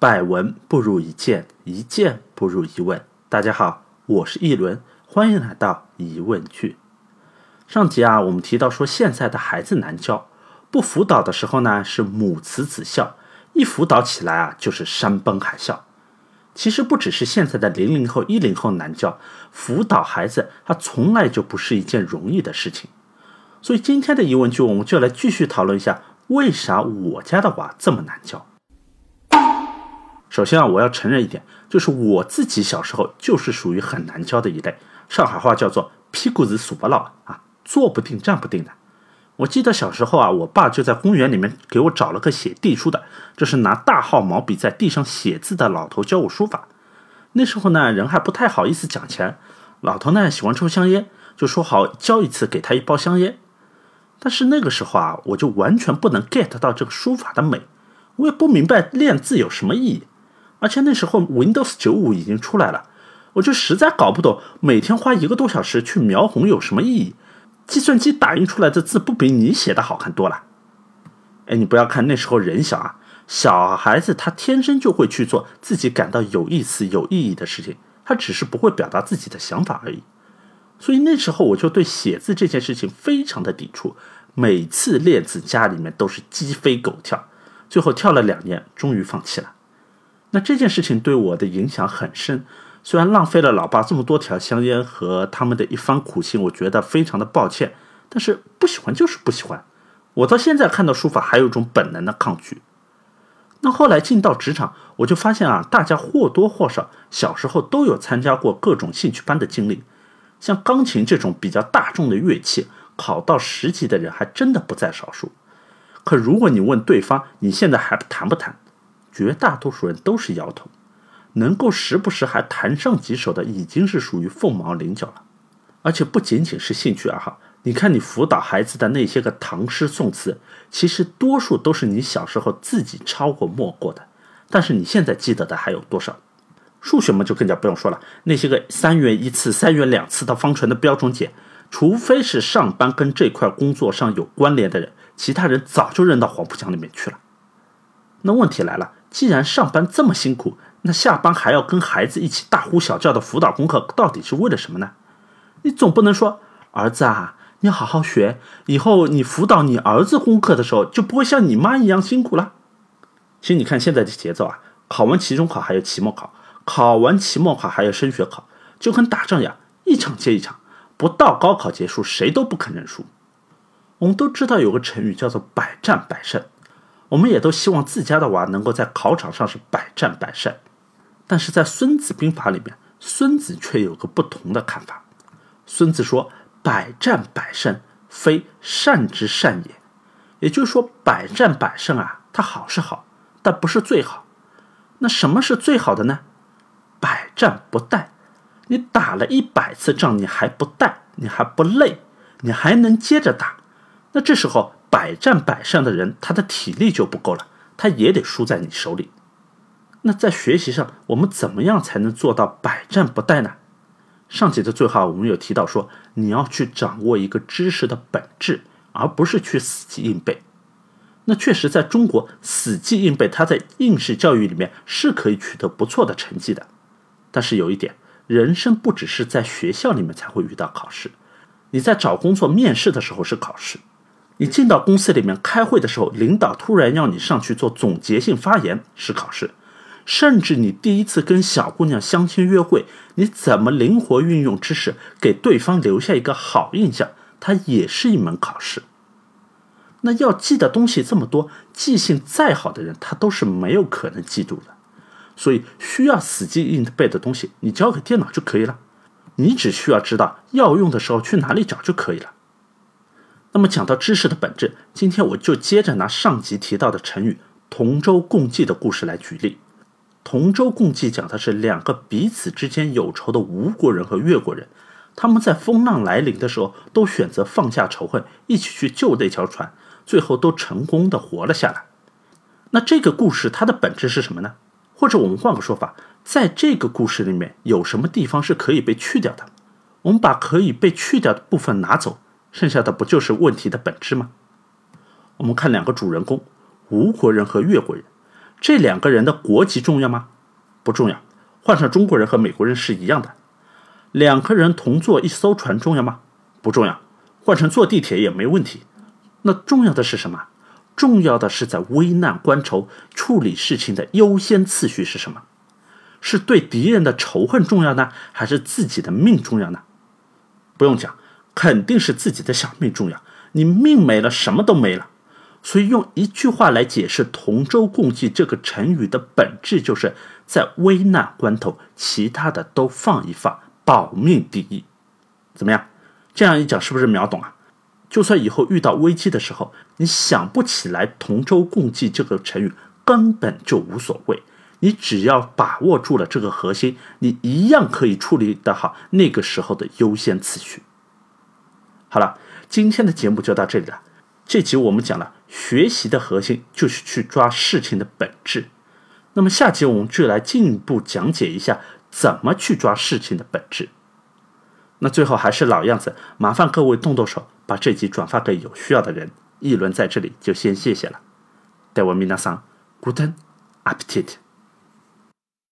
百闻不如一见，一见不如一问。大家好，我是一轮，欢迎来到疑问句。上集啊，我们提到说现在的孩子难教，不辅导的时候呢是母慈子孝，一辅导起来啊就是山崩海啸。其实不只是现在的零零后、一零后难教，辅导孩子他从来就不是一件容易的事情。所以今天的疑问句，我们就来继续讨论一下，为啥我家的娃这么难教。首先啊，我要承认一点，就是我自己小时候就是属于很难教的一类。上海话叫做屁股子数不牢啊，坐不定站不定的。我记得小时候啊，我爸就在公园里面给我找了个写地书的，就是拿大号毛笔在地上写字的老头教我书法。那时候呢，人还不太好意思讲钱，老头呢喜欢抽香烟，就说好教一次给他一包香烟。但是那个时候啊，我就完全不能 get 到这个书法的美，我也不明白练字有什么意义。而且那时候 Windows 九五已经出来了，我就实在搞不懂，每天花一个多小时去描红有什么意义？计算机打印出来的字不比你写的好看多了？哎，你不要看那时候人小啊，小孩子他天生就会去做自己感到有意思、有意义的事情，他只是不会表达自己的想法而已。所以那时候我就对写字这件事情非常的抵触，每次练字家里面都是鸡飞狗跳，最后跳了两年，终于放弃了。那这件事情对我的影响很深，虽然浪费了老爸这么多条香烟和他们的一番苦心，我觉得非常的抱歉。但是不喜欢就是不喜欢，我到现在看到书法还有一种本能的抗拒。那后来进到职场，我就发现啊，大家或多或少小时候都有参加过各种兴趣班的经历，像钢琴这种比较大众的乐器，考到十级的人还真的不在少数。可如果你问对方，你现在还弹不弹？绝大多数人都是摇头，能够时不时还弹上几首的，已经是属于凤毛麟角了。而且不仅仅是兴趣爱好，你看你辅导孩子的那些个唐诗宋词，其实多数都是你小时候自己抄过默过的，但是你现在记得的还有多少？数学嘛，就更加不用说了，那些个三元一次、三元两次的方程的标准解，除非是上班跟这块工作上有关联的人，其他人早就扔到黄浦江里面去了。那问题来了。既然上班这么辛苦，那下班还要跟孩子一起大呼小叫的辅导功课，到底是为了什么呢？你总不能说儿子啊，你好好学，以后你辅导你儿子功课的时候，就不会像你妈一样辛苦了。其实你看现在的节奏啊，考完期中考还有期末考，考完期末考还有升学考，就跟打仗一样，一场接一场，不到高考结束，谁都不肯认输。我们都知道有个成语叫做百战百胜。我们也都希望自家的娃能够在考场上是百战百胜，但是在《孙子兵法》里面，孙子却有个不同的看法。孙子说：“百战百胜，非善之善也。”也就是说，百战百胜啊，它好是好，但不是最好。那什么是最好的呢？百战不殆。你打了一百次仗，你还不殆，你还不累，你还能接着打。那这时候。百战百胜的人，他的体力就不够了，他也得输在你手里。那在学习上，我们怎么样才能做到百战不殆呢？上节的最后，我们有提到说，你要去掌握一个知识的本质，而不是去死记硬背。那确实，在中国，死记硬背，它在应试教育里面是可以取得不错的成绩的。但是有一点，人生不只是在学校里面才会遇到考试，你在找工作面试的时候是考试。你进到公司里面开会的时候，领导突然要你上去做总结性发言是考试，甚至你第一次跟小姑娘相亲约会，你怎么灵活运用知识给对方留下一个好印象，它也是一门考试。那要记的东西这么多，记性再好的人他都是没有可能记住的，所以需要死记硬背的东西，你交给电脑就可以了，你只需要知道要用的时候去哪里找就可以了。那么讲到知识的本质，今天我就接着拿上集提到的成语“同舟共济”的故事来举例。同舟共济讲的是两个彼此之间有仇的吴国人和越国人，他们在风浪来临的时候都选择放下仇恨，一起去救那条船，最后都成功的活了下来。那这个故事它的本质是什么呢？或者我们换个说法，在这个故事里面有什么地方是可以被去掉的？我们把可以被去掉的部分拿走。剩下的不就是问题的本质吗？我们看两个主人公，吴国人和越国人，这两个人的国籍重要吗？不重要，换成中国人和美国人是一样的。两个人同坐一艘船重要吗？不重要，换成坐地铁也没问题。那重要的是什么？重要的是在危难关头处理事情的优先次序是什么？是对敌人的仇恨重要呢，还是自己的命重要呢？不用讲，肯定是自己的小命重要。你命没了，什么都没了。所以用一句话来解释“同舟共济”这个成语的本质，就是在危难关头，其他的都放一放，保命第一。怎么样？这样一讲，是不是秒懂啊？就算以后遇到危机的时候，你想不起来“同舟共济”这个成语，根本就无所谓。你只要把握住了这个核心，你一样可以处理得好那个时候的优先次序。好了，今天的节目就到这里了。这集我们讲了。学习的核心就是去抓事情的本质。那么下集我们就来进一步讲解一下怎么去抓事情的本质。那最后还是老样子，麻烦各位动动手，把这集转发给有需要的人。一轮在这里就先谢谢了。待我米娜桑，Guten Appetit。